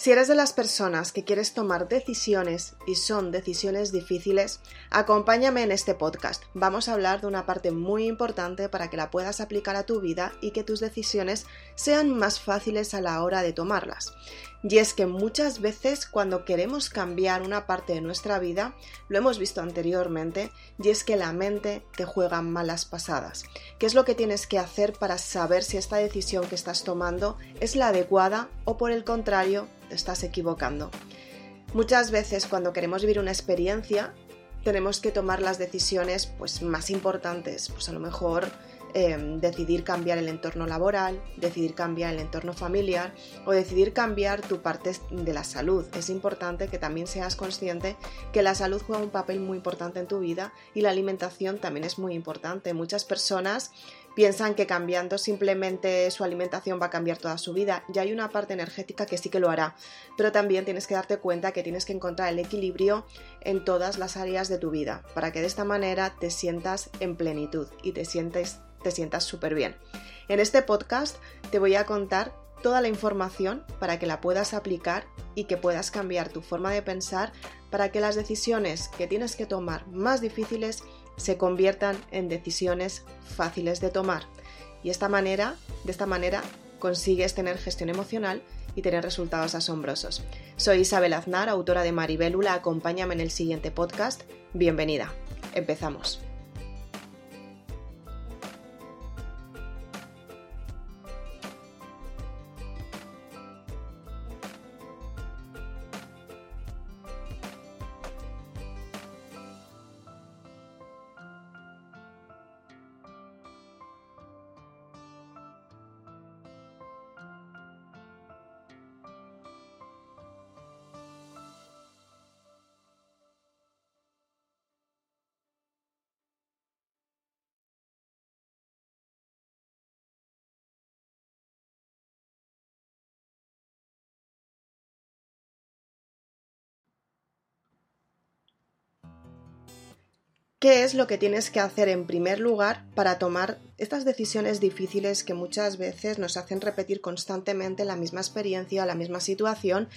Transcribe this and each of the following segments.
Si eres de las personas que quieres tomar decisiones y son decisiones difíciles, acompáñame en este podcast. Vamos a hablar de una parte muy importante para que la puedas aplicar a tu vida y que tus decisiones sean más fáciles a la hora de tomarlas. Y es que muchas veces cuando queremos cambiar una parte de nuestra vida, lo hemos visto anteriormente, y es que la mente te juega malas pasadas. ¿Qué es lo que tienes que hacer para saber si esta decisión que estás tomando es la adecuada o por el contrario te estás equivocando? Muchas veces cuando queremos vivir una experiencia, tenemos que tomar las decisiones pues más importantes, pues a lo mejor Em, decidir cambiar el entorno laboral, decidir cambiar el entorno familiar o decidir cambiar tu parte de la salud. Es importante que también seas consciente que la salud juega un papel muy importante en tu vida y la alimentación también es muy importante. Muchas personas piensan que cambiando simplemente su alimentación va a cambiar toda su vida. Ya hay una parte energética que sí que lo hará, pero también tienes que darte cuenta que tienes que encontrar el equilibrio en todas las áreas de tu vida para que de esta manera te sientas en plenitud y te sientes te sientas súper bien. En este podcast te voy a contar toda la información para que la puedas aplicar y que puedas cambiar tu forma de pensar para que las decisiones que tienes que tomar más difíciles se conviertan en decisiones fáciles de tomar. Y de esta manera consigues tener gestión emocional y tener resultados asombrosos. Soy Isabel Aznar, autora de Maribélula, acompáñame en el siguiente podcast. Bienvenida. Empezamos. ¿Qué es lo que tienes que hacer en primer lugar para tomar estas decisiones difíciles que muchas veces nos hacen repetir constantemente la misma experiencia, la misma situación?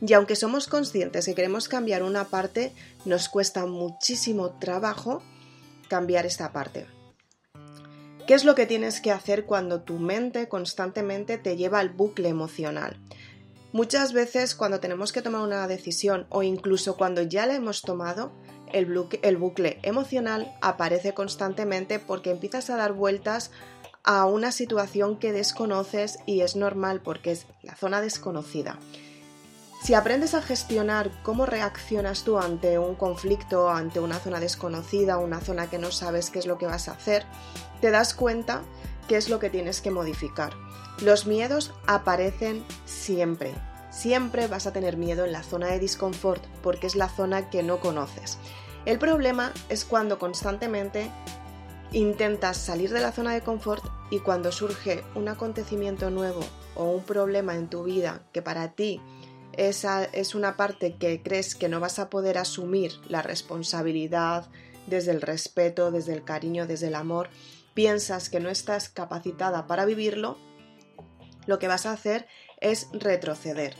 Y aunque somos conscientes que queremos cambiar una parte, nos cuesta muchísimo trabajo cambiar esta parte. ¿Qué es lo que tienes que hacer cuando tu mente constantemente te lleva al bucle emocional? Muchas veces cuando tenemos que tomar una decisión o incluso cuando ya la hemos tomado, el, bucle emocional aparece constantemente porque empiezas a dar vueltas a una situación que desconoces y es normal porque es la zona desconocida. Si aprendes a gestionar cómo reaccionas tú ante un conflicto, ante una zona desconocida, una zona que no sabes qué es lo que vas a hacer, te das cuenta qué es lo que tienes que modificar. Los miedos aparecen siempre. Siempre vas a tener miedo en la zona de disconfort porque es la zona que no conoces. El problema es cuando constantemente intentas salir de la zona de confort y cuando surge un acontecimiento nuevo o un problema en tu vida que para ti esa es una parte que crees que no vas a poder asumir la responsabilidad desde el respeto, desde el cariño, desde el amor, piensas que no estás capacitada para vivirlo, lo que vas a hacer es retroceder.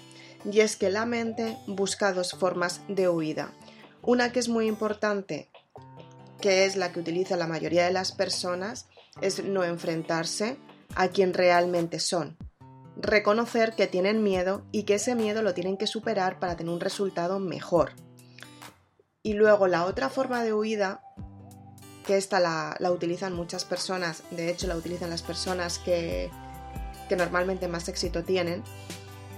Y es que la mente busca dos formas de huida. Una que es muy importante, que es la que utiliza la mayoría de las personas, es no enfrentarse a quien realmente son. Reconocer que tienen miedo y que ese miedo lo tienen que superar para tener un resultado mejor. Y luego la otra forma de huida, que esta la, utilizan muchas personas, de hecho la utilizan las personas que, que normalmente más éxito tienen,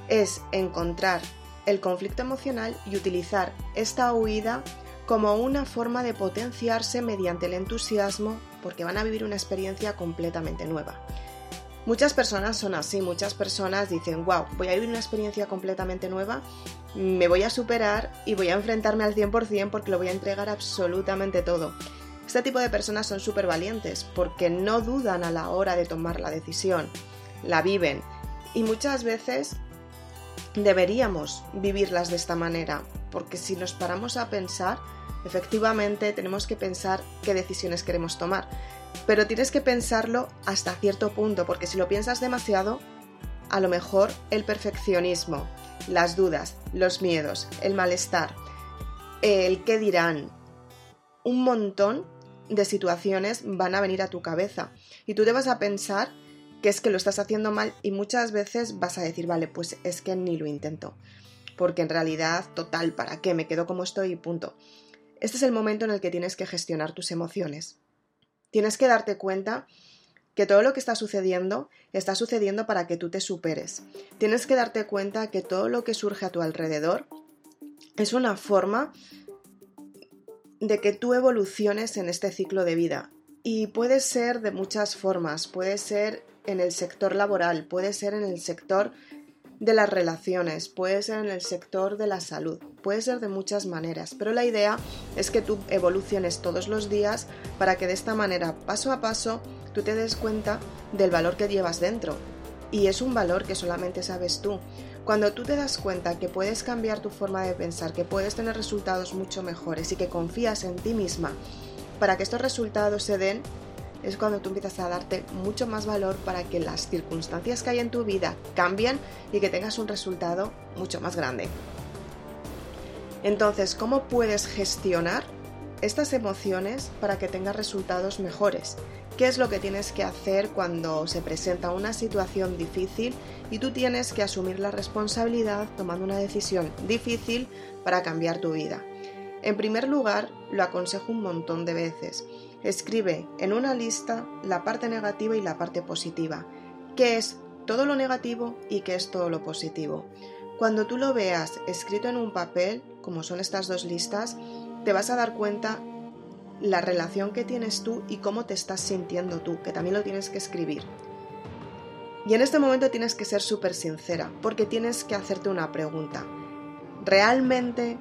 es encontrar el conflicto emocional y utilizar esta huida como una forma de potenciarse mediante el entusiasmo porque van a vivir una experiencia completamente nueva. Muchas personas son así, muchas personas dicen, wow, voy a vivir una experiencia completamente nueva, me voy a superar y voy a enfrentarme al 100% porque lo voy a entregar absolutamente todo. Este tipo de personas son súper valientes porque no dudan a la hora de tomar la decisión, la viven y muchas veces deberíamos vivirlas de esta manera, porque si nos paramos a pensar, efectivamente tenemos que pensar qué decisiones queremos tomar, pero tienes que pensarlo hasta cierto punto, porque si lo piensas demasiado, a lo mejor el perfeccionismo, las dudas, los miedos, el malestar, el qué dirán, un montón de situaciones van a venir a tu cabeza. Y tú te vas a pensar que es que lo estás haciendo mal y muchas veces vas a decir, vale, pues es que ni lo intento, porque en realidad, total, ¿para qué? Me quedo como estoy y punto. Este es el momento en el que tienes que gestionar tus emociones. Tienes que darte cuenta que todo lo que está sucediendo está sucediendo para que tú te superes. Tienes que darte cuenta que todo lo que surge a tu alrededor es una forma de que tú evoluciones en este ciclo de vida. Y puede ser de muchas formas, puede ser en el sector laboral, puede ser en el sector de las relaciones, puede ser en el sector de la salud, puede ser de muchas maneras, pero la idea es que tú evoluciones todos los días para que de esta manera, paso a paso, tú te des cuenta del valor que llevas dentro. Y es un valor que solamente sabes tú. Cuando tú te das cuenta que puedes cambiar tu forma de pensar, que puedes tener resultados mucho mejores y que confías en ti misma para que estos resultados se den, es cuando tú empiezas a darte mucho más valor para que las circunstancias que hay en tu vida cambien y que tengas un resultado mucho más grande. Entonces, ¿cómo puedes gestionar estas emociones para que tengas resultados mejores? ¿Qué es lo que tienes que hacer cuando se presenta una situación difícil y tú tienes que asumir la responsabilidad tomando una decisión difícil para cambiar tu vida? En primer lugar, lo aconsejo un montón de veces. Escribe en una lista la parte negativa y la parte positiva. ¿Qué es todo lo negativo y qué es todo lo positivo? Cuando tú lo veas escrito en un papel, como son estas dos listas, te vas a dar cuenta la relación que tienes tú y cómo te estás sintiendo tú, que también lo tienes que escribir. Y en este momento tienes que ser súper sincera, porque tienes que hacerte una pregunta. ¿Realmente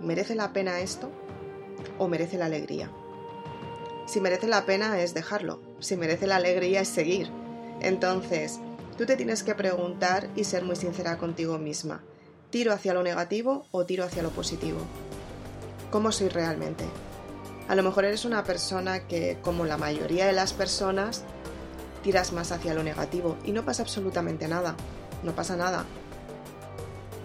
merece la pena esto o merece la alegría? Si merece la pena es dejarlo, si merece la alegría es seguir. Entonces, tú te tienes que preguntar y ser muy sincera contigo misma. ¿Tiro hacia lo negativo o tiro hacia lo positivo? ¿Cómo soy realmente? A lo mejor eres una persona que, como la mayoría de las personas, tiras más hacia lo negativo y no pasa absolutamente nada. No pasa nada.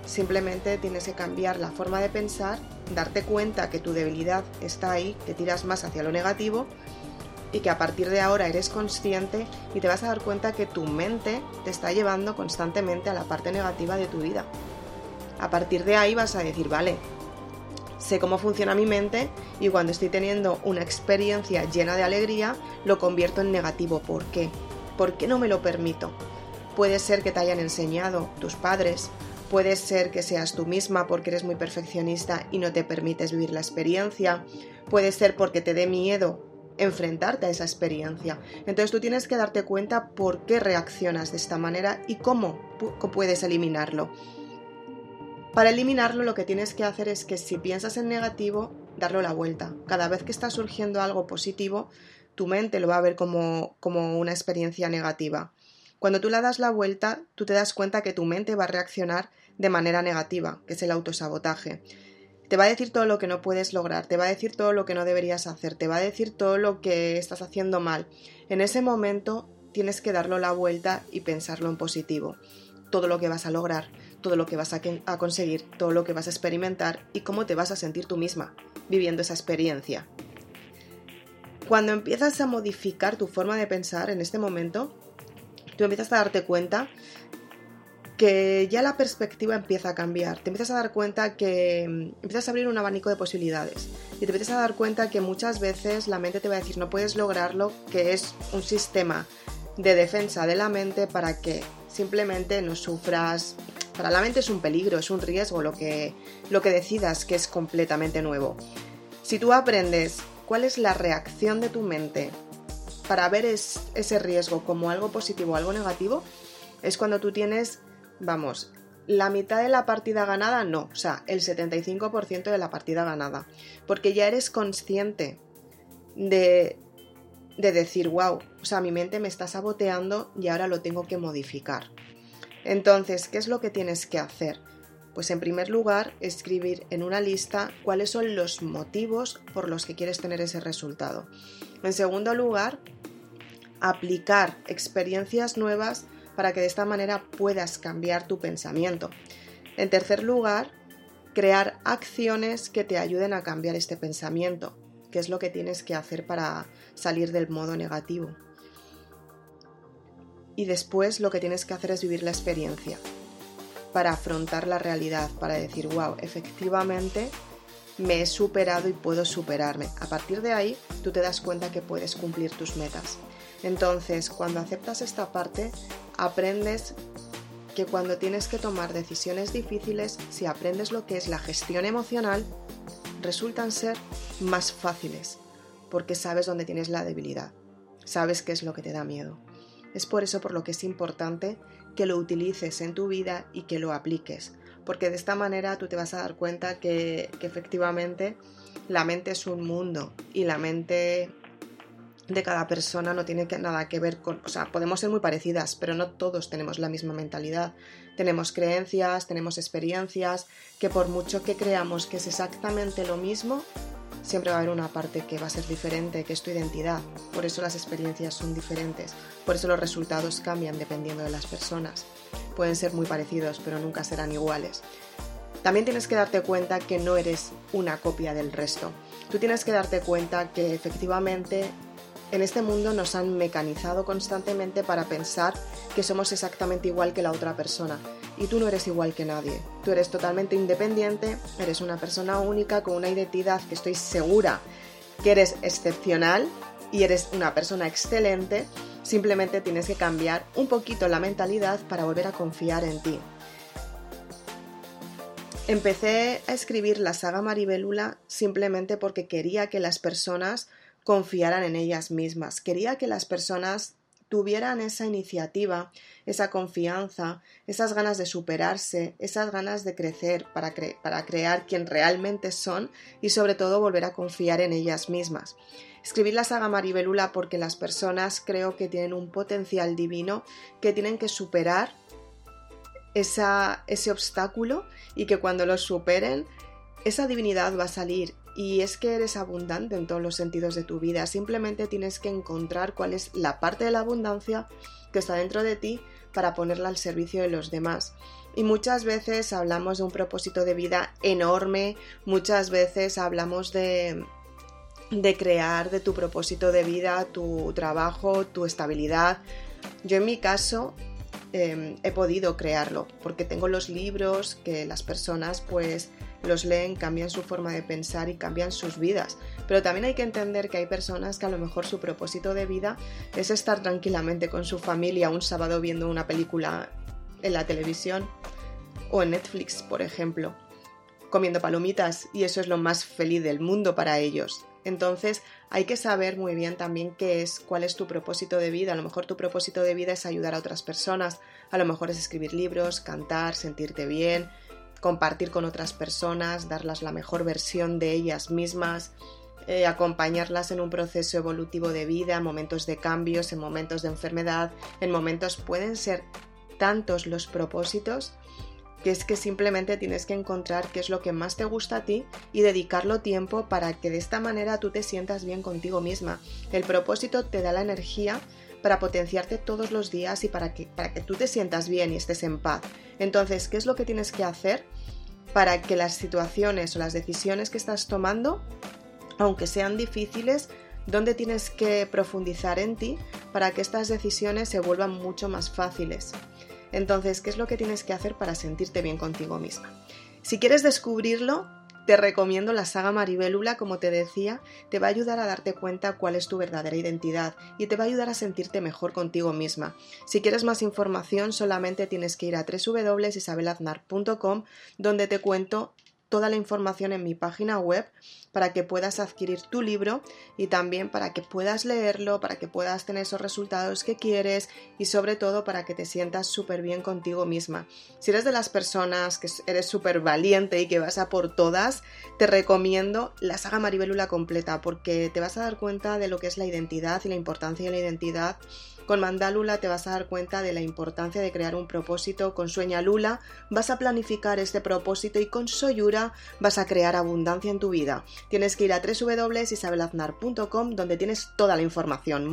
Simplemente tienes que cambiar la forma de pensar, darte cuenta que tu debilidad está ahí, que tiras más hacia lo negativo y que a partir de ahora eres consciente y te vas a dar cuenta que tu mente te está llevando constantemente a la parte negativa de tu vida. A partir de ahí vas a decir, vale, sé cómo funciona mi mente y cuando estoy teniendo una experiencia llena de alegría, lo convierto en negativo. ¿Por qué? ¿Por qué no me lo permito? Puede ser que te hayan enseñado tus padres, Puede ser que seas tú misma porque eres muy perfeccionista y no te permites vivir la experiencia. Puede ser porque te dé miedo enfrentarte a esa experiencia. Entonces tú tienes que darte cuenta por qué reaccionas de esta manera y cómo puedes eliminarlo. Para eliminarlo lo que tienes que hacer es que si piensas en negativo, darlo la vuelta. Cada vez que está surgiendo algo positivo, tu mente lo va a ver como, como una experiencia negativa. Cuando tú la das la vuelta, tú te das cuenta que tu mente va a reaccionar de manera negativa, que es el autosabotaje. Te va a decir todo lo que no puedes lograr, te va a decir todo lo que no deberías hacer, te va a decir todo lo que estás haciendo mal. En ese momento tienes que darlo la vuelta y pensarlo en positivo. Todo lo que vas a lograr, todo lo que vas a, a conseguir, todo lo que vas a experimentar y cómo te vas a sentir tú misma viviendo esa experiencia. Cuando empiezas a modificar tu forma de pensar en este momento, tú empiezas a darte cuenta que ya la perspectiva empieza a cambiar, te empiezas a dar cuenta que mm, empiezas a abrir un abanico de posibilidades y te empiezas a dar cuenta que muchas veces la mente te va a decir no puedes lograrlo, que es un sistema de defensa de la mente para que simplemente no sufras. Para la mente es un peligro, es un riesgo lo que, lo que decidas que es completamente nuevo. Si tú aprendes cuál es la reacción de tu mente para ver ese riesgo como algo positivo o algo negativo, es cuando tú tienes vamos, la mitad de la partida ganada no, o sea, el 75% de la partida ganada, porque ya eres consciente de, de decir, wow, o sea, mi mente me está saboteando y ahora lo tengo que modificar. Entonces, ¿qué es lo que tienes que hacer? Pues en primer lugar, escribir en una lista cuáles son los motivos por los que quieres tener ese resultado. En segundo lugar, aplicar experiencias nuevas para que de esta manera puedas cambiar tu pensamiento. En tercer lugar, crear acciones que te ayuden a cambiar este pensamiento, que es lo que tienes que hacer para salir del modo negativo. Y después lo que tienes que hacer es vivir la experiencia, para afrontar la realidad, para decir, wow, efectivamente me he superado y puedo superarme. A partir de ahí, tú te das cuenta que puedes cumplir tus metas. Entonces, cuando aceptas esta parte, aprendes que cuando tienes que tomar decisiones difíciles, si aprendes lo que es la gestión emocional, resultan ser más fáciles, porque sabes dónde tienes la debilidad, sabes qué es lo que te da miedo. Es por eso por lo que es importante que lo utilices en tu vida y que lo apliques, porque de esta manera tú te vas a dar cuenta que, efectivamente la mente es un mundo y la mente de cada persona no tiene nada que ver con, o sea, podemos ser muy parecidas, pero no todos tenemos la misma mentalidad. Tenemos creencias, tenemos experiencias, que por mucho que creamos que es exactamente lo mismo, siempre va a haber una parte que va a ser diferente, que es tu identidad. Por eso las experiencias son diferentes, por eso los resultados cambian dependiendo de las personas. Pueden ser muy parecidos, pero nunca serán iguales. También tienes que darte cuenta que no eres una copia del resto. Tú tienes que darte cuenta que efectivamente en este mundo nos han mecanizado constantemente para pensar que somos exactamente igual que la otra persona. Y tú no eres igual que nadie. Tú eres totalmente independiente, eres una persona única con una identidad que estoy segura que eres excepcional y eres una persona excelente. Simplemente tienes que cambiar un poquito la mentalidad para volver a confiar en ti. Empecé a escribir la saga Maribelula simplemente porque quería que las personas confiaran en ellas mismas. Quería que las personas tuvieran esa iniciativa, esa confianza, esas ganas de superarse, esas ganas de crecer para, para, crear quien realmente son y sobre todo volver a confiar en ellas mismas. Escribí la saga Maribelula porque las personas creo que tienen un potencial divino que tienen que superar esa, ese obstáculo y que cuando lo superen esa divinidad va a salir y es que eres abundante en todos los sentidos de tu vida. Simplemente tienes que encontrar cuál es la parte de la abundancia que está dentro de ti para ponerla al servicio de los demás. Y muchas veces hablamos de un propósito de vida enorme, muchas veces hablamos de, de crear de tu propósito de vida, tu trabajo, tu estabilidad. Yo en mi caso em, he podido crearlo porque tengo los libros que las personas pues los leen, cambian su forma de pensar y cambian sus vidas. Pero también hay que entender que hay personas que a lo mejor su propósito de vida es estar tranquilamente con su familia un sábado viendo una película en la televisión o en Netflix, por ejemplo, comiendo palomitas y eso es lo más feliz del mundo para ellos. Entonces hay que saber muy bien también qué es, cuál es tu propósito de vida. A lo mejor tu propósito de vida es ayudar a otras personas, a lo mejor es escribir libros, cantar, sentirte bien, compartir con otras personas, darlas la mejor versión de ellas mismas, eh, acompañarlas en un proceso evolutivo de vida, en momentos de cambios, en momentos de enfermedad, en momentos pueden ser tantos los propósitos que es que simplemente tienes que encontrar qué es lo que más te gusta a ti y dedicarlo tiempo para que de esta manera tú te sientas bien contigo misma. El propósito te da la energía para potenciarte todos los días y para que, para que tú te sientas bien y estés en paz. Entonces, ¿qué es lo que tienes que hacer para que las situaciones o las decisiones que estás tomando, aunque sean difíciles, dónde tienes que profundizar en ti para que estas decisiones se vuelvan mucho más fáciles? Entonces, ¿qué es lo que tienes que hacer para sentirte bien contigo misma? Si quieres descubrirlo, te recomiendo la saga Maribélula, como te decía, te va a ayudar a darte cuenta cuál es tu verdadera identidad y te va a ayudar a sentirte mejor contigo misma. Si quieres más información, solamente tienes que ir a www.isabelaznar.com, donde te cuento toda la información en mi página web para que puedas adquirir tu libro y también para que puedas leerlo, para que puedas tener esos resultados que quieres y sobre todo para que te sientas súper bien contigo misma. Si eres de las personas que eres súper valiente y que vas a por todas, te recomiendo la saga Maribelula completa porque te vas a dar cuenta de lo que es la identidad y la importancia de la identidad con Mandalula te vas a dar cuenta de la importancia de crear un propósito. Con Sueña Lula vas a planificar este propósito y con Soyura vas a crear abundancia en tu vida. Tienes que ir a www.isabelaznar.com donde tienes toda la información.